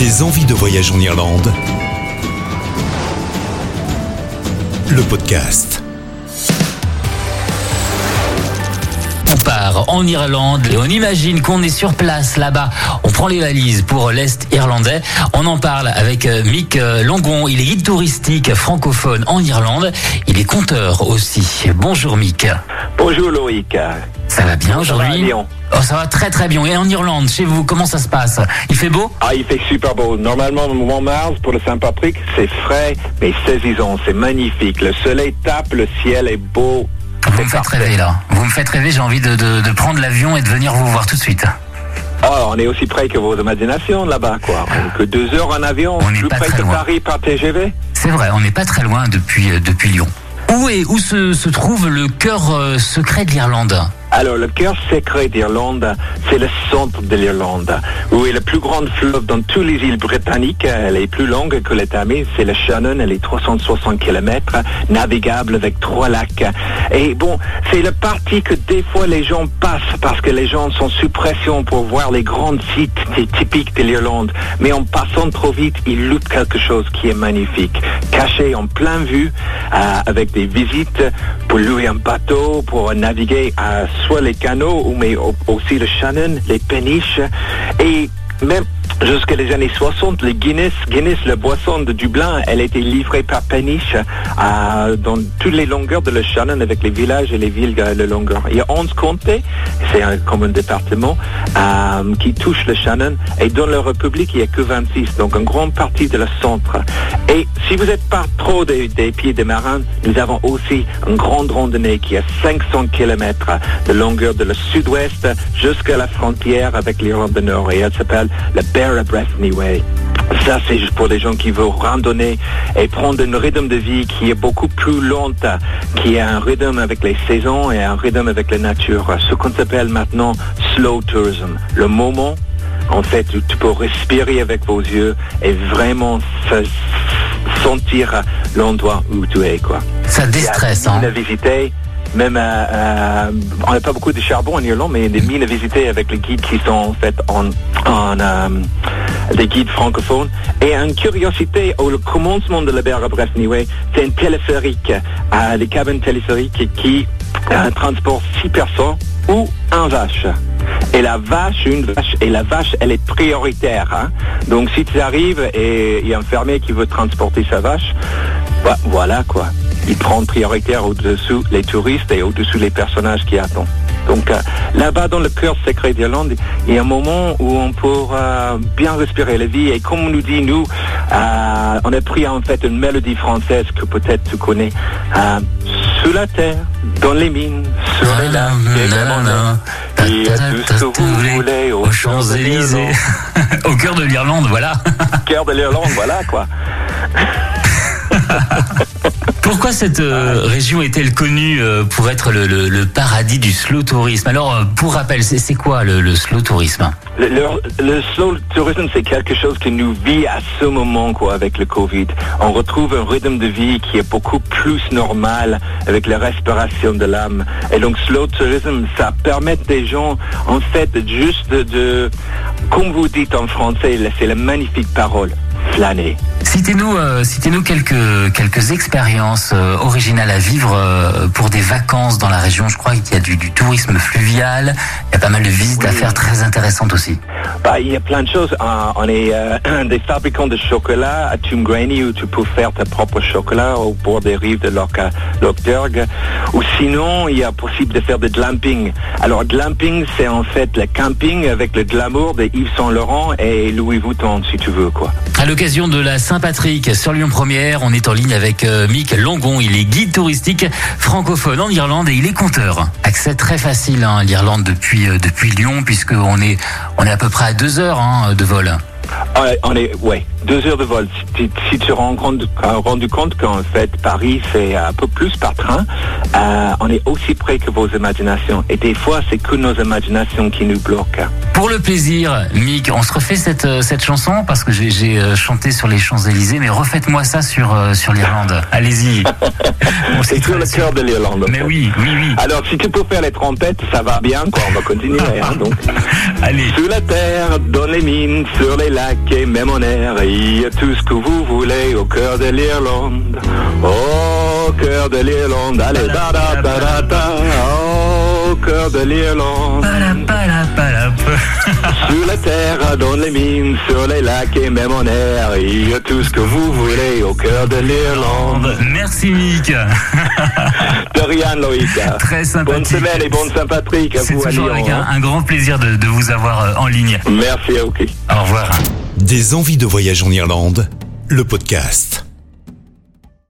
Des envies de voyage en Irlande. Le podcast. On part en Irlande et on imagine qu'on est sur place là-bas. On prend les valises pour l'Est irlandais. On en parle avec euh, Mick euh, Longon. Il est guide touristique francophone en Irlande. Il est conteur aussi. Bonjour Mick. Bonjour Loïc. Ça va bien aujourd'hui. Oh, ça va très très bien. Et en Irlande, chez vous, comment ça se passe? Il fait beau? Ah, il fait super beau. Normalement, au Montmartre, pour le Saint-Patrick, c'est frais, mais saisissant, c'est magnifique. Le soleil tape, le ciel est beau. Vous me faites rêver là. Vous me faites rêver. J'ai envie de, de- de prendre l'avion et de venir vous voir tout de suite. Ah, on est aussi près que vos imaginations là-bas, quoi. Que deux heures en avion, On plus pas près très que loin. Paris par TGV. C'est vrai, on n'est pas très loin depuis, euh, depuis Lyon. Où, est, où se, se trouve le cœur euh, secret de l'Irlande? Alors, le cœur secret d'Irlande, c'est le centre de l'Irlande, où est la plus grande fleuve dans toutes les îles britanniques. Elle est plus longue que le Tamis, c'est le Shannon, elle est 360 km, navigable avec trois lacs. Et bon, c'est le parti que des fois les gens passent parce que les gens sont sous pression pour voir les grands sites ty- typiques de l'Irlande. Mais en passant trop vite, ils loupent quelque chose qui est magnifique, caché en plein vue, euh, avec des visites pour louer un bateau, pour naviguer à soit les canaux, mais au- aussi le Shannon, les péniches, et même jusqu'à les années 60, les Guinness, Guinness, la boisson de Dublin, elle était livrée par péniche euh, dans toutes les longueurs de le Shannon avec les villages et les villes à la longueur. Il y a 11 comtés, c'est comme un département, euh, qui touche le Shannon, et dans la République, il n'y a que 26, donc une grande partie de le centre. Et si vous n'êtes pas trop des, des pieds des marins, nous avons aussi une grande randonnée qui a 500 km de longueur de le sud-ouest jusqu'à la frontière avec l'Irlande du Nord. Et elle s'appelle la Bear Breffney Way. Ça, c'est juste pour les gens qui veulent randonner et prendre un rythme de vie qui est beaucoup plus lente, qui est un rythme avec les saisons et un rythme avec la nature. Ce qu'on s'appelle maintenant slow tourism. Le moment, en fait, où tu peux respirer avec vos yeux et vraiment se- sentir l'endroit où tu es, quoi. Ça déstresse, hein des à visiter. Même, euh, euh, on n'a pas beaucoup de charbon en Irlande, mais des mines à visiter avec les guides qui sont en fait en, en euh, des guides francophones. Et une curiosité au commencement de la Berre Brefniway, c'est un téléphérique, euh, des cabines téléphériques qui transportent six personnes ou un vache. Et la vache, une vache, et la vache, elle est prioritaire. hein. Donc si tu arrives et il y a un fermier qui veut transporter sa vache, bah, voilà quoi. Il prend prioritaire au-dessous les touristes et au-dessous les personnages qui attendent. Donc euh, là-bas dans le cœur secret d'Irlande, il y a un moment où on euh, bien respirer la vie. Et comme on nous dit, nous, euh, on a pris en fait une mélodie française que peut-être tu connais. euh, sous la terre, dans les mines, sur les lacs, et vraiment là. Il y a tout ce que vous voulez aux Champs-Élysées. Au cœur de l'Irlande, voilà. cœur de l'Irlande, voilà quoi. Pourquoi cette euh, région est-elle connue euh, pour être le, paradis du slow tourisme? Alors, euh, pour rappel, c'est quoi le, slow tourisme? Le, slow tourisme, c'est quelque chose qui nous vit à ce moment, quoi, avec le Covid. On retrouve un rythme de vie qui est beaucoup plus normal avec la respiration de l'âme. Et donc, slow tourisme, ça permet des gens, en fait, juste de, de- comme vous dites en français, c'est la magnifique parole, flâner. Citez-nous euh, citez-nous quelques, quelques expériences euh, originales à vivre euh, pour des vacances dans la région. Je crois qu'il y a du, du tourisme fluvial, il y a pas mal de visites à faire très intéressantes aussi. Bah, il y a plein de choses. Euh, on est des fabricants de chocolat à Tuamgraney où tu peux faire ta propre chocolat au bord des rives de Loch, Loch Derg. Ou sinon, il y a possible de faire du glamping. Alors, glamping, c'est en fait le camping avec le glamour de Yves Saint Laurent et Louis Vuitton, si tu veux, quoi. À l'occasion de la Saint-Patrick sur Lyon Première, on est en ligne avec euh, Mick Longon. Il est guide touristique francophone en Irlande et il est conteur. Accès très facile à l'Irlande depuis euh, Lyon puisque on est à peu près à deux heures hein, de vol. Ah, on est, ouais, deux heures de vol. Si, tu- si tu te rends compte, euh, rendu compte qu'en fait, Paris, c'est un peu plus par train, euh, on est aussi près que vos imaginations. Et des fois, c'est que nos imaginations qui nous bloquent. Pour le plaisir, Mick, on se refait cette euh, cette chanson parce que j'ai chanté sur les Champs Élysées, mais refaites-moi ça sur sur l'Irlande. Allez-y. C'est sur le cœur de l'Irlande. Mais oui, oui, oui. Alors, si tu peux faire les trompettes, ça va bien, quoi. On va continuer. hein, donc. Allez. Sous la terre, dans les mines, sur les lacs, lacs et même en air. Il y a tout ce que vous voulez au cœur de l'Irlande. Au cœur de l'Irlande. Allez, da da da da da. Au cœur de l'Irlande. Sur la terre, dans les mines, sur les lacs et même en air. Il y a tout ce que vous voulez au cœur de l'Irlande. Merci Mick. De rien, Loïc. Très sympathique. Bonne semaine et bonne Saint-Patrick à C'est vous à toujours avec un, hein. un grand plaisir de, de vous avoir euh, en ligne. Merci, ok. Au revoir. Des envies de voyage en Irlande, le podcast.